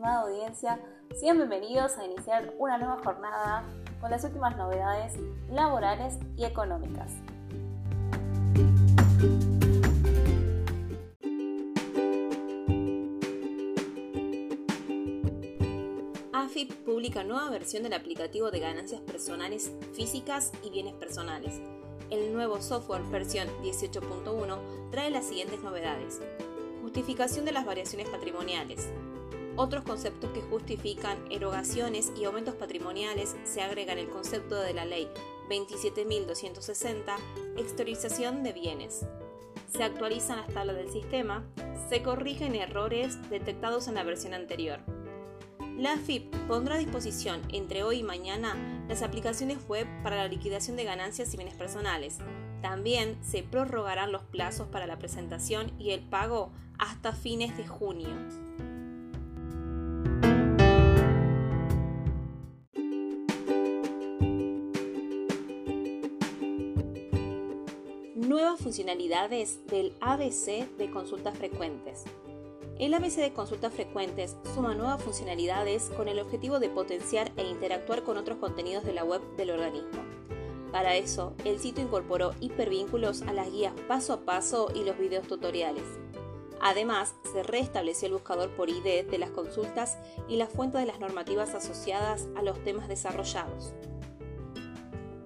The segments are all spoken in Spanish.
estimada audiencia, sean bienvenidos a iniciar una nueva jornada con las últimas novedades laborales y económicas. AFIP publica nueva versión del aplicativo de ganancias personales físicas y bienes personales. El nuevo software versión 18.1 trae las siguientes novedades. Justificación de las variaciones patrimoniales. Otros conceptos que justifican erogaciones y aumentos patrimoniales se agregan el concepto de la ley 27.260, exteriorización de bienes. Se actualizan las tablas del sistema, se corrigen errores detectados en la versión anterior. La AFIP pondrá a disposición entre hoy y mañana las aplicaciones web para la liquidación de ganancias y bienes personales. También se prorrogarán los plazos para la presentación y el pago hasta fines de junio. Nuevas funcionalidades del ABC de consultas frecuentes. El ABC de consultas frecuentes suma nuevas funcionalidades con el objetivo de potenciar e interactuar con otros contenidos de la web del organismo. Para eso, el sitio incorporó hipervínculos a las guías paso a paso y los videos tutoriales. Además, se restableció el buscador por ID de las consultas y la fuente de las normativas asociadas a los temas desarrollados.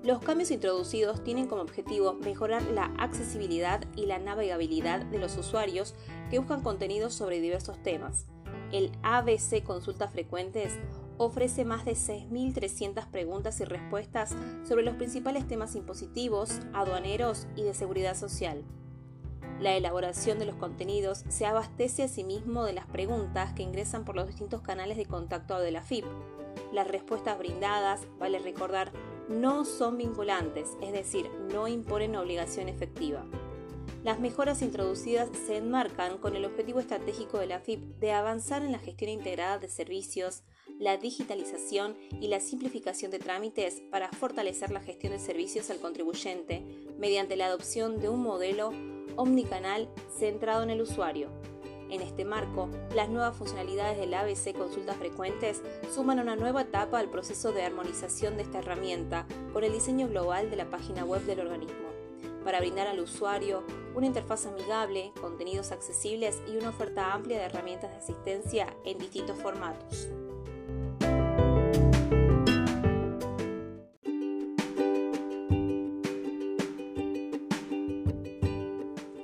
Los cambios introducidos tienen como objetivo mejorar la accesibilidad y la navegabilidad de los usuarios que buscan contenidos sobre diversos temas. El ABC Consultas Frecuentes ofrece más de 6.300 preguntas y respuestas sobre los principales temas impositivos, aduaneros y de seguridad social. La elaboración de los contenidos se abastece a sí de las preguntas que ingresan por los distintos canales de contacto de la FIP. Las respuestas brindadas, vale recordar, no son vinculantes, es decir, no imponen obligación efectiva. Las mejoras introducidas se enmarcan con el objetivo estratégico de la FIP de avanzar en la gestión integrada de servicios, la digitalización y la simplificación de trámites para fortalecer la gestión de servicios al contribuyente mediante la adopción de un modelo omnicanal centrado en el usuario. En este marco, las nuevas funcionalidades del ABC Consultas Frecuentes suman una nueva etapa al proceso de armonización de esta herramienta con el diseño global de la página web del organismo, para brindar al usuario una interfaz amigable, contenidos accesibles y una oferta amplia de herramientas de asistencia en distintos formatos.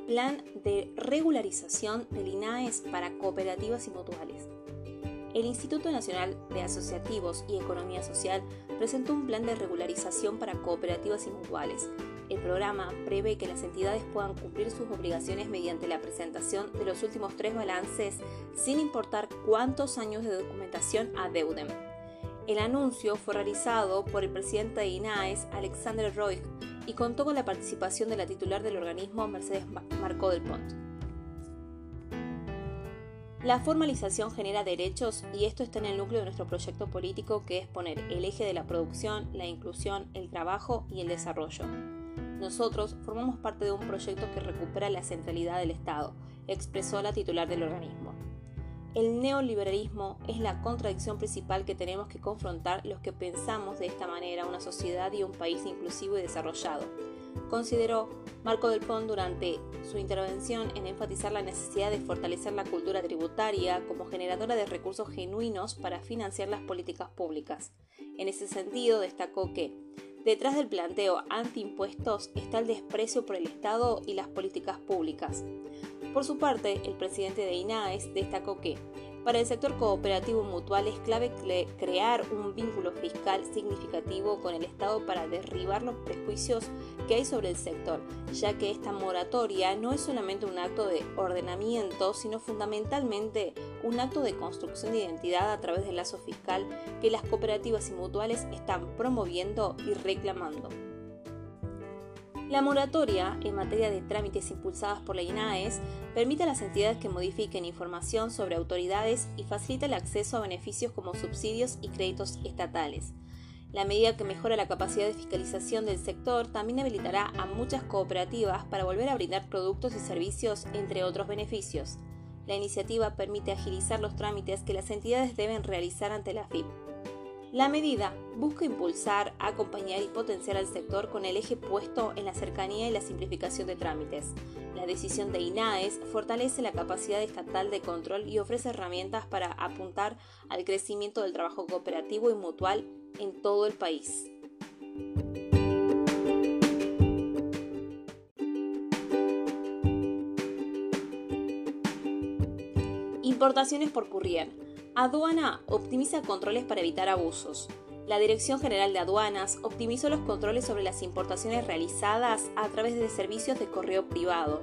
Plan regularización del INAES para cooperativas y mutuales. El Instituto Nacional de Asociativos y Economía Social presentó un plan de regularización para cooperativas y mutuales. El programa prevé que las entidades puedan cumplir sus obligaciones mediante la presentación de los últimos tres balances sin importar cuántos años de documentación adeuden. El anuncio fue realizado por el presidente de INAES, Alexander Roig, y contó con la participación de la titular del organismo, Mercedes Marcó del Pont. La formalización genera derechos y esto está en el núcleo de nuestro proyecto político que es poner el eje de la producción, la inclusión, el trabajo y el desarrollo. Nosotros formamos parte de un proyecto que recupera la centralidad del Estado, expresó la titular del organismo. El neoliberalismo es la contradicción principal que tenemos que confrontar los que pensamos de esta manera una sociedad y un país inclusivo y desarrollado. Consideró Marco del Pont durante su intervención en enfatizar la necesidad de fortalecer la cultura tributaria como generadora de recursos genuinos para financiar las políticas públicas. En ese sentido, destacó que detrás del planteo antiimpuestos está el desprecio por el Estado y las políticas públicas. Por su parte, el presidente de INAES destacó que para el sector cooperativo mutual es clave crear un vínculo fiscal significativo con el Estado para derribar los prejuicios que hay sobre el sector, ya que esta moratoria no es solamente un acto de ordenamiento, sino fundamentalmente un acto de construcción de identidad a través del lazo fiscal que las cooperativas y mutuales están promoviendo y reclamando. La moratoria en materia de trámites impulsadas por la INAES permite a las entidades que modifiquen información sobre autoridades y facilita el acceso a beneficios como subsidios y créditos estatales. La medida que mejora la capacidad de fiscalización del sector también habilitará a muchas cooperativas para volver a brindar productos y servicios, entre otros beneficios. La iniciativa permite agilizar los trámites que las entidades deben realizar ante la FIP. La medida busca impulsar, acompañar y potenciar al sector con el eje puesto en la cercanía y la simplificación de trámites. La decisión de INAES fortalece la capacidad estatal de control y ofrece herramientas para apuntar al crecimiento del trabajo cooperativo y mutual en todo el país. Importaciones por courier. Aduana optimiza controles para evitar abusos. La Dirección General de Aduanas optimizó los controles sobre las importaciones realizadas a través de servicios de correo privado.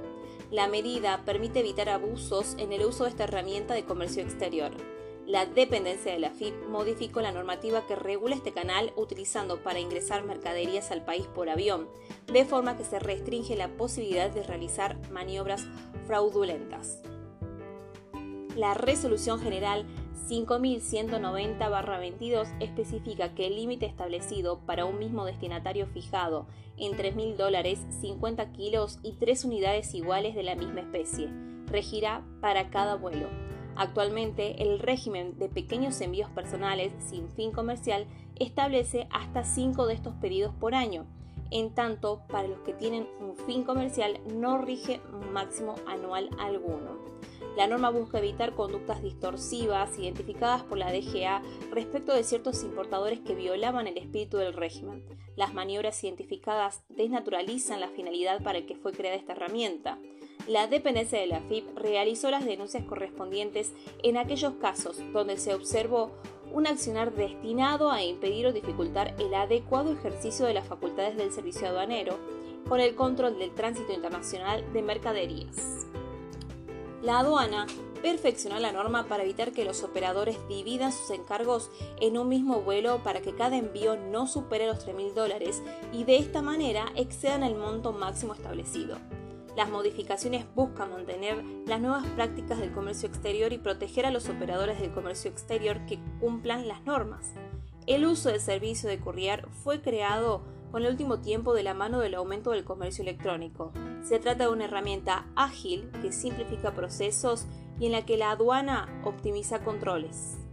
La medida permite evitar abusos en el uso de esta herramienta de comercio exterior. La dependencia de la FIP modificó la normativa que regula este canal utilizando para ingresar mercaderías al país por avión, de forma que se restringe la posibilidad de realizar maniobras fraudulentas. La resolución general 5190-22 especifica que el límite establecido para un mismo destinatario fijado en 3.000 dólares, 50 kilos y 3 unidades iguales de la misma especie regirá para cada vuelo. Actualmente, el régimen de pequeños envíos personales sin fin comercial establece hasta 5 de estos pedidos por año, en tanto para los que tienen un fin comercial no rige máximo anual alguno. La norma busca evitar conductas distorsivas identificadas por la DGA respecto de ciertos importadores que violaban el espíritu del régimen. Las maniobras identificadas desnaturalizan la finalidad para el que fue creada esta herramienta. La dependencia de la FIP realizó las denuncias correspondientes en aquellos casos donde se observó un accionar destinado a impedir o dificultar el adecuado ejercicio de las facultades del servicio aduanero con el control del tránsito internacional de mercaderías. La aduana perfeccionó la norma para evitar que los operadores dividan sus encargos en un mismo vuelo para que cada envío no supere los 3.000 dólares y de esta manera excedan el monto máximo establecido. Las modificaciones buscan mantener las nuevas prácticas del comercio exterior y proteger a los operadores del comercio exterior que cumplan las normas. El uso del servicio de courier fue creado con el último tiempo de la mano del aumento del comercio electrónico. Se trata de una herramienta ágil que simplifica procesos y en la que la aduana optimiza controles.